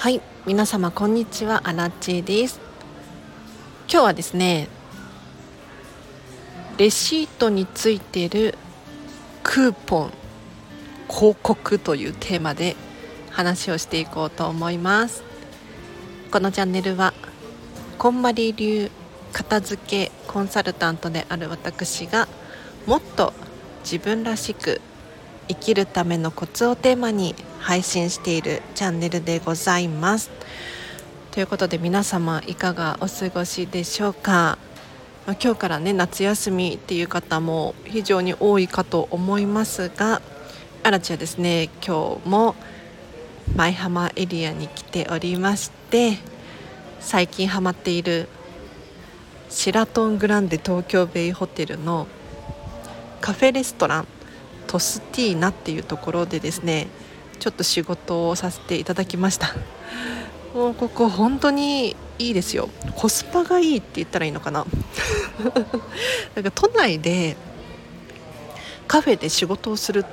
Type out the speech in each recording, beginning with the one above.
はい皆様こんにちは。アラチです。今日はですねレシートについてるクーポン広告というテーマで話をしていこうと思います。このチャンネルはこんまり流片付けコンサルタントである私がもっと自分らしく生きるためのコツをテーマに配信しているチャンネルでございます。ということで皆様いかがお過ごしでしょうか。今日からね夏休みっていう方も非常に多いかと思いますがアラチはですね今日も舞浜エリアに来ておりまして最近ハマっているシラトングランデ東京ベイホテルのカフェレストラントスティーナっていうところでですねちょっと仕事をさせていただきました。もうここ本当にいいですよ。コスパがいいって言ったらいいのかな。なんか都内でカフェで仕事をする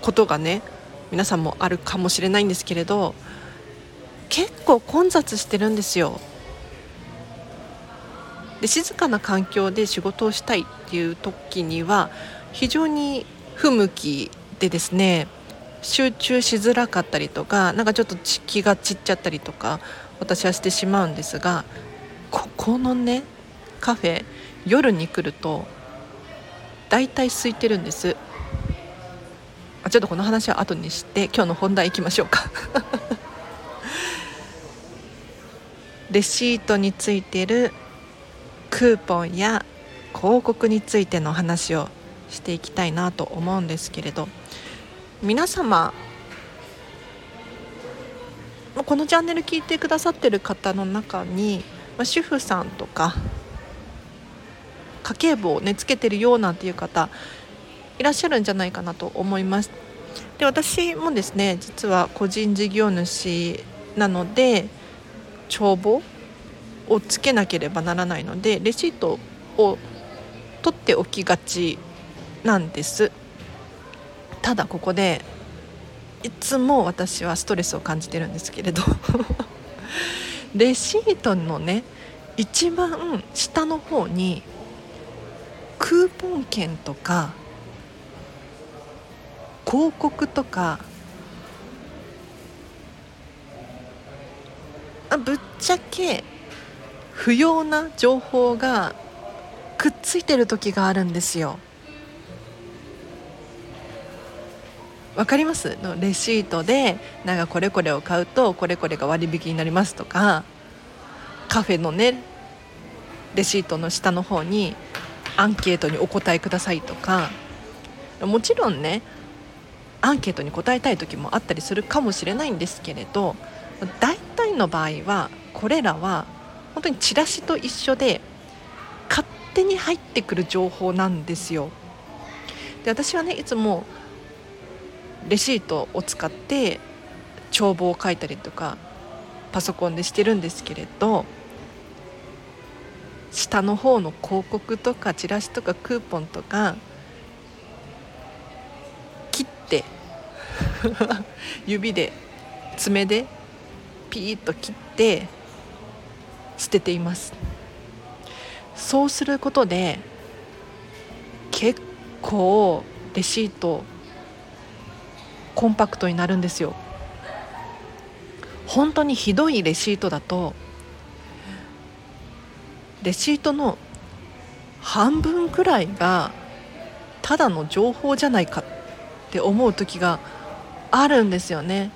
ことがね皆さんもあるかもしれないんですけれど結構混雑してるんですよ。で静かな環境で仕事をしたいっていう時には非常に不向きでですね集中しづらかったりとかなんかちょっと気が散っちゃったりとか私はしてしまうんですがここのねカフェ夜に来ると大体空いてるんです。あちょっとこの話は後にして今日の本題いきましょうか。レシートについてるクーポンや広告についての話をしていきたいなと思うんですけれど皆様このチャンネル聞いてくださってる方の中に、主婦さんとか家計簿をねつけてるようなんていう方いらっしゃるんじゃないかなと思います。で私もですね実は個人事業主なので帳簿をつけなければならないのでレシートを取っておきがちなんです。ただここでいつも私はストレスを感じてるんですけれど。レシートのね一番下の方にクーポン券とか広告とかあぶっちゃけ不要な情報がくっついてる時があるんですよ。わかります？のレシートでなんかこれこれを買うとこれこれが割引になりますとかカフェのねレシートの下の方にアンケートにお答えくださいとか。もちろんねアンケートに答えたい時もあったりするかもしれないんですけれど大体の場合はこれらは本当にチラシと一緒で勝手に入ってくる情報なんですよ。で私はねいつもレシートを使って帳簿を書いたりとかパソコンでしてるんですけれど下の方の広告とかチラシとかクーポンとか切って 指で爪でピーッと切って捨てています。そうすることで結構レシートコンパクトになるんですよ。本当にひどいレシートだとレシートの半分くらいがただの情報じゃないかって思う時があるんですよね。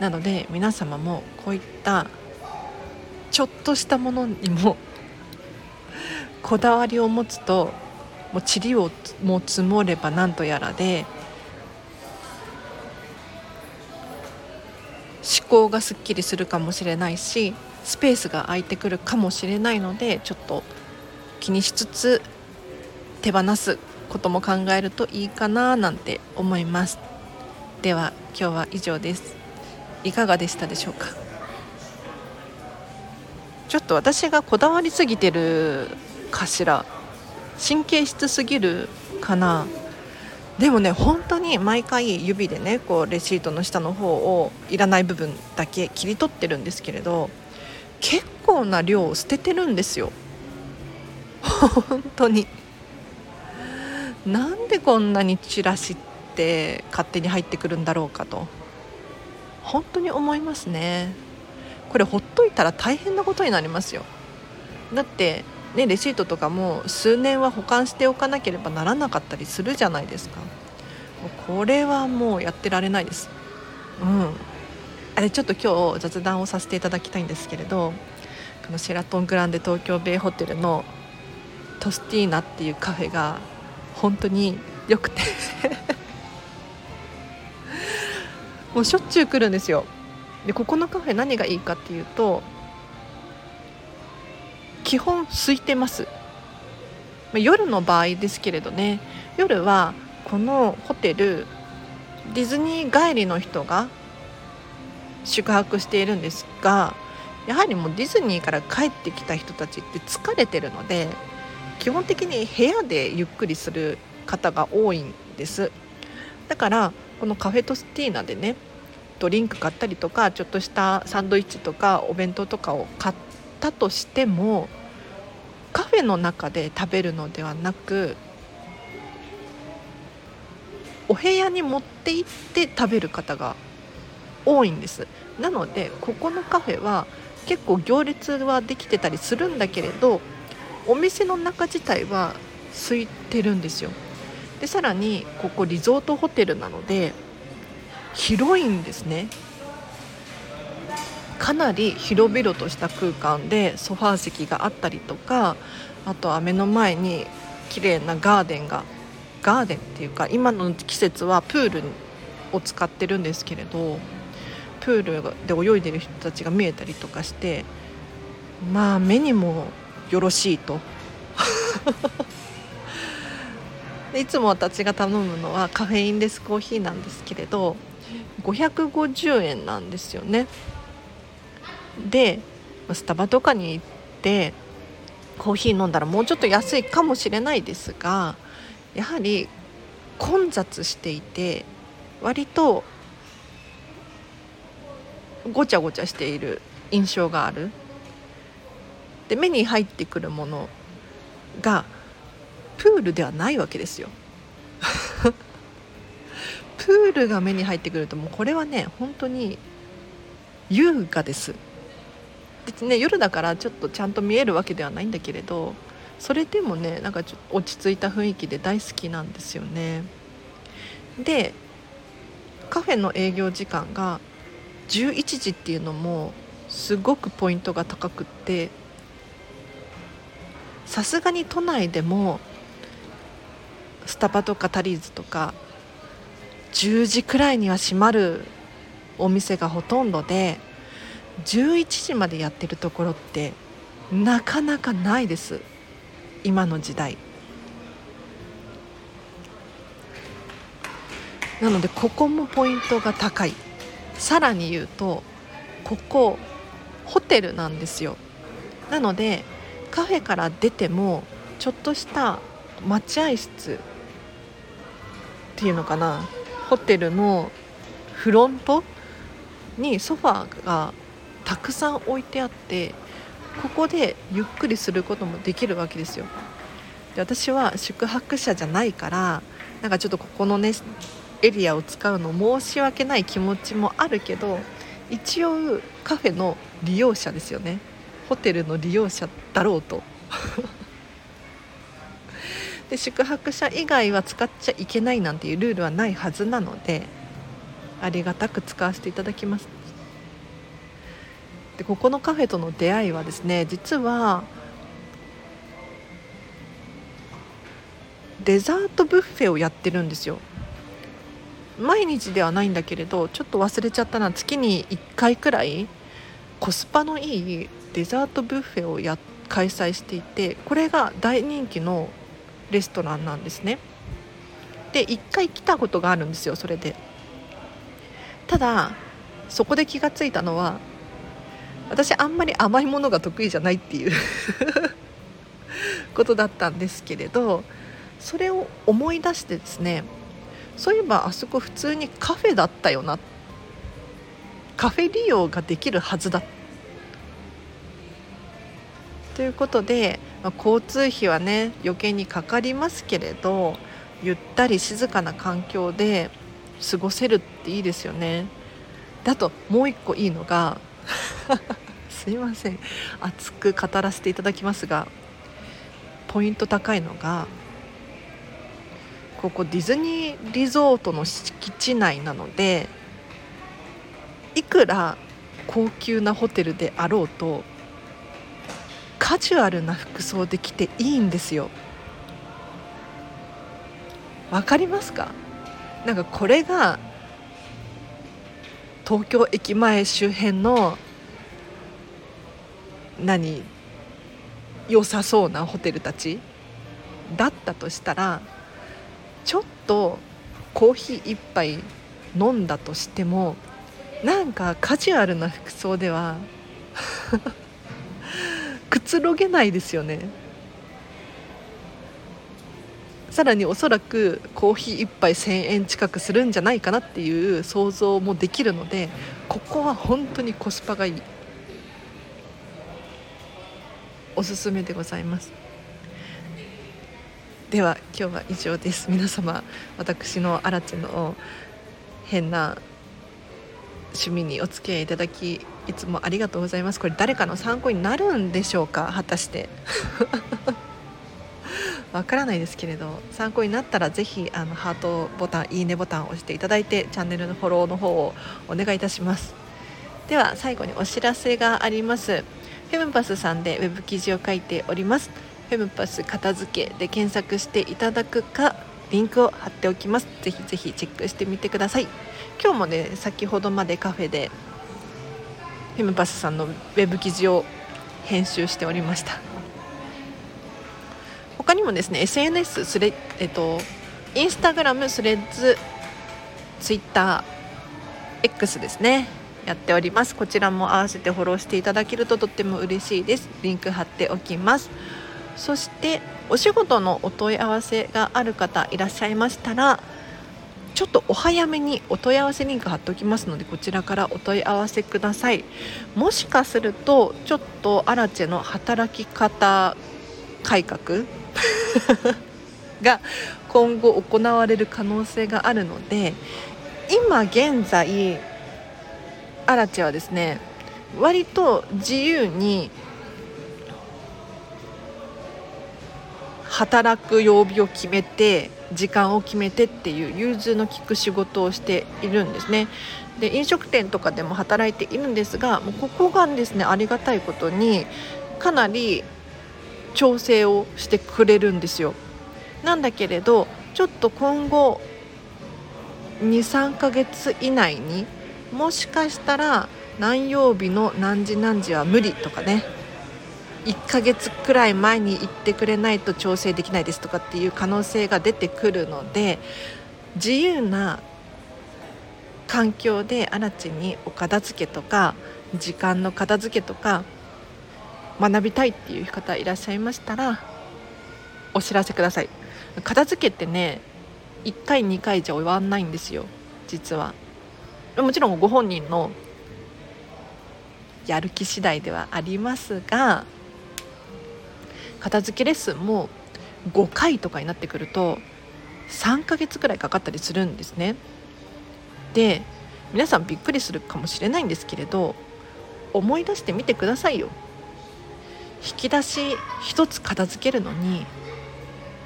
なので皆様もこういったちょっとしたものにも こだわりを持つともう塵をも積もればなんとやらで思考がすっきりするかもしれないしスペースが空いてくるかもしれないのでちょっと気にしつつ手放すことも考えるといいかななんて思います。では今日は以上です。いかがでしたでしょうか？ちょっと私がこだわりすぎてるかしら。神経質すぎるかな。でもね本当に毎回指でねこうレシートの下の方をいらない部分だけ切り取ってるんですけれど結構な量を捨ててるんですよ。本当に。なんでこんなにチラシって勝手に入ってくるんだろうかと。本当に思いますね。これほっといたら大変なことになりますよ。だってね、レシートとかも数年は保管しておかなければならなかったりするじゃないですか。これはもうやってられないです。うん。あれちょっと今日雑談をさせていただきたいんですけれどこのシェラトングランデ東京ベイホテルのトスティーナっていうカフェが本当に良くて。もうしょっちゅう来るんですよ。でここのカフェ何がいいかっていうと基本空いてます。夜の場合ですけれどね。夜はこのホテルディズニー帰りの人が宿泊しているんですがやはりもうディズニーから帰ってきた人たちって疲れてるので基本的に部屋でゆっくりする方が多いんです。だからこのカフェトスティーナでねドリンク買ったりとかちょっとしたサンドイッチとかお弁当とかを買ったとしてもカフェの中で食べるのではなくお部屋に持って行って食べる方が多いんです。なのでここのカフェは結構行列はできてたりするんだけれどお店の中自体は空いてるんですよ。でさらにここリゾートホテルなので広いんですね。かなり広々とした空間でソファー席があったりとかあとは目の前に綺麗なガーデンがガーデンっていうか今の季節はプールを使ってるんですけれどプールで泳いでる人たちが見えたりとかしてまあ目にもよろしいと。いつも私が頼むのはカフェインレスコーヒーなんですけれど550円なんですよね。でスタバとかに行ってコーヒー飲んだらもうちょっと安いかもしれないですがやはり混雑していて割とごちゃごちゃしている印象がある。で目に入ってくるものがプールではないわけですよ。プールが目に入ってくるともうこれはね本当に優雅です。別にね夜だからちょっとちゃんと見えるわけではないんだけれどそれでもねなんかちょっと落ち着いた雰囲気で大好きなんですよね。でカフェの営業時間が11時っていうのもすごくポイントが高くってさすがに都内でもスタバとかタリーズとか10時くらいには閉まるお店がほとんどで11時までやってるところってなかなかないです。今の時代。なのでここもポイントが高い。さらに言うとここホテルなんですよ。なのでカフェから出てもちょっとした待合室ていうのかな。ホテルのフロントにソファーがたくさん置いてあってここでゆっくりすることもできるわけですよ。で私は宿泊者じゃないからなんかちょっとここのねエリアを使うの申し訳ない気持ちもあるけど一応カフェの利用者ですよね。ホテルの利用者だろうと。で宿泊者以外は使っちゃいけないなんていうルールはないはずなのでありがたく使わせていただきます。でここのカフェとの出会いはですね実はデザートブッフェをやってるんですよ。毎日ではないんだけれどちょっと忘れちゃったな月に1回くらいコスパのいいデザートブッフェをや開催していてこれが大人気のレストランなんですね。で1回来たことがあるんですよそれで。ただそこで気がついたのは私あんまり甘いものが得意じゃないっていう ことだったんですけれどそれを思い出してですねそういえばあそこ普通にカフェだったよな。カフェ利用ができるはずだ。ということで、まあ、交通費はね余計にかかりますけれどゆったり静かな環境で過ごせるっていいですよね。だともう一個いいのが すいません熱く語らせていただきますがポイント高いのがここディズニーリゾートの敷地内なのでいくら高級なホテルであろうとカジュアルな服装で来ていいんですよ。わかりますか？なんかこれが東京駅前周辺の何良さそうなホテルたちだったとしたらちょっとコーヒー1杯飲んだとしてもなんかカジュアルな服装ではくつろげないですよね。さらにおそらくコーヒー1杯1000円近くするんじゃないかなっていう想像もできるのでここは本当にコスパがいい。おすすめでございます。では今日は以上です。皆様私のアラチェの変な趣味にお付き合いいただきいつもありがとうございます。これ誰かの参考になるんでしょうか？果たして。わからないですけれど。参考になったらぜひあのハートボタンいいねボタンを押していただいてチャンネルのフォローの方をお願いいたします。では最後にお知らせがあります。フェムパスさんでウェブ記事を書いております。フェムパス片付けで検索していただくかリンクを貼っておきます。ぜひぜひチェックしてみてください。今日もね先ほどまでカフェでフムパスさんのウェブ記事を編集しておりました。他にもですね SNS スレえっとインスタグラムスレッズツイッター X ですね。やっております。こちらも合わせてフォローしていただけるととっても嬉しいです。リンク貼っておきます。そしてお仕事のお問い合わせがある方いらっしゃいましたらちょっとお早めにお問い合わせリンク貼っておきますのでこちらからお問い合わせください。もしかするとちょっとアラチェの働き方改革 が今後行われる可能性があるので今現在アラチェはですね割と自由に働く曜日を決めて時間を決めてっていう融通の利く仕事をしているんですね。で飲食店とかでも働いているんですがもうここがですねありがたいことにかなり調整をしてくれるんですよ。なんだけれどちょっと今後23ヶ月以内にもしかしたら何曜日の何時何時は無理とかね。1ヶ月くらい前に行ってくれないと調整できないですとかっていう可能性が出てくるので自由な環境で新地にお片付けとか時間の片付けとか学びたいっていう方いらっしゃいましたらお知らせください。片付けってね1回2回じゃ終わんないんですよ実は。もちろんご本人のやる気次第ではありますが片付けレッスンも5回とかになってくると3ヶ月くらいかかったりするんですね。で皆さんびっくりするかもしれないんですけれど思い出してみてくださいよ。引き出し1つ片付けるのに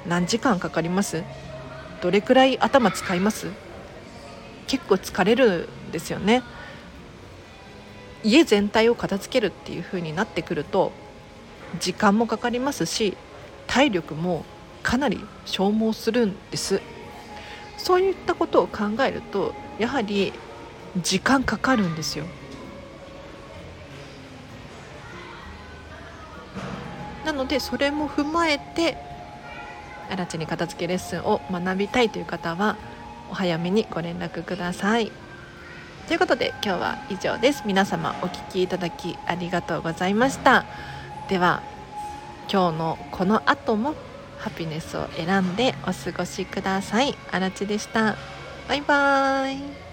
何時間かかります？どれくらい頭使います？結構疲れるんですよね。家全体を片付けるっていう風になってくると時間もかかりますし体力もかなり消耗するんです。そういったことを考えるとやはり時間かかるんですよ。なのでそれも踏まえて新地に片付けレッスンを学びたいという方はお早めにご連絡ください。ということで今日は以上です。皆様お聴きいただきありがとうございました。では今日のこの後もハピネスを選んでお過ごしください。あらちでした。バイバーイ。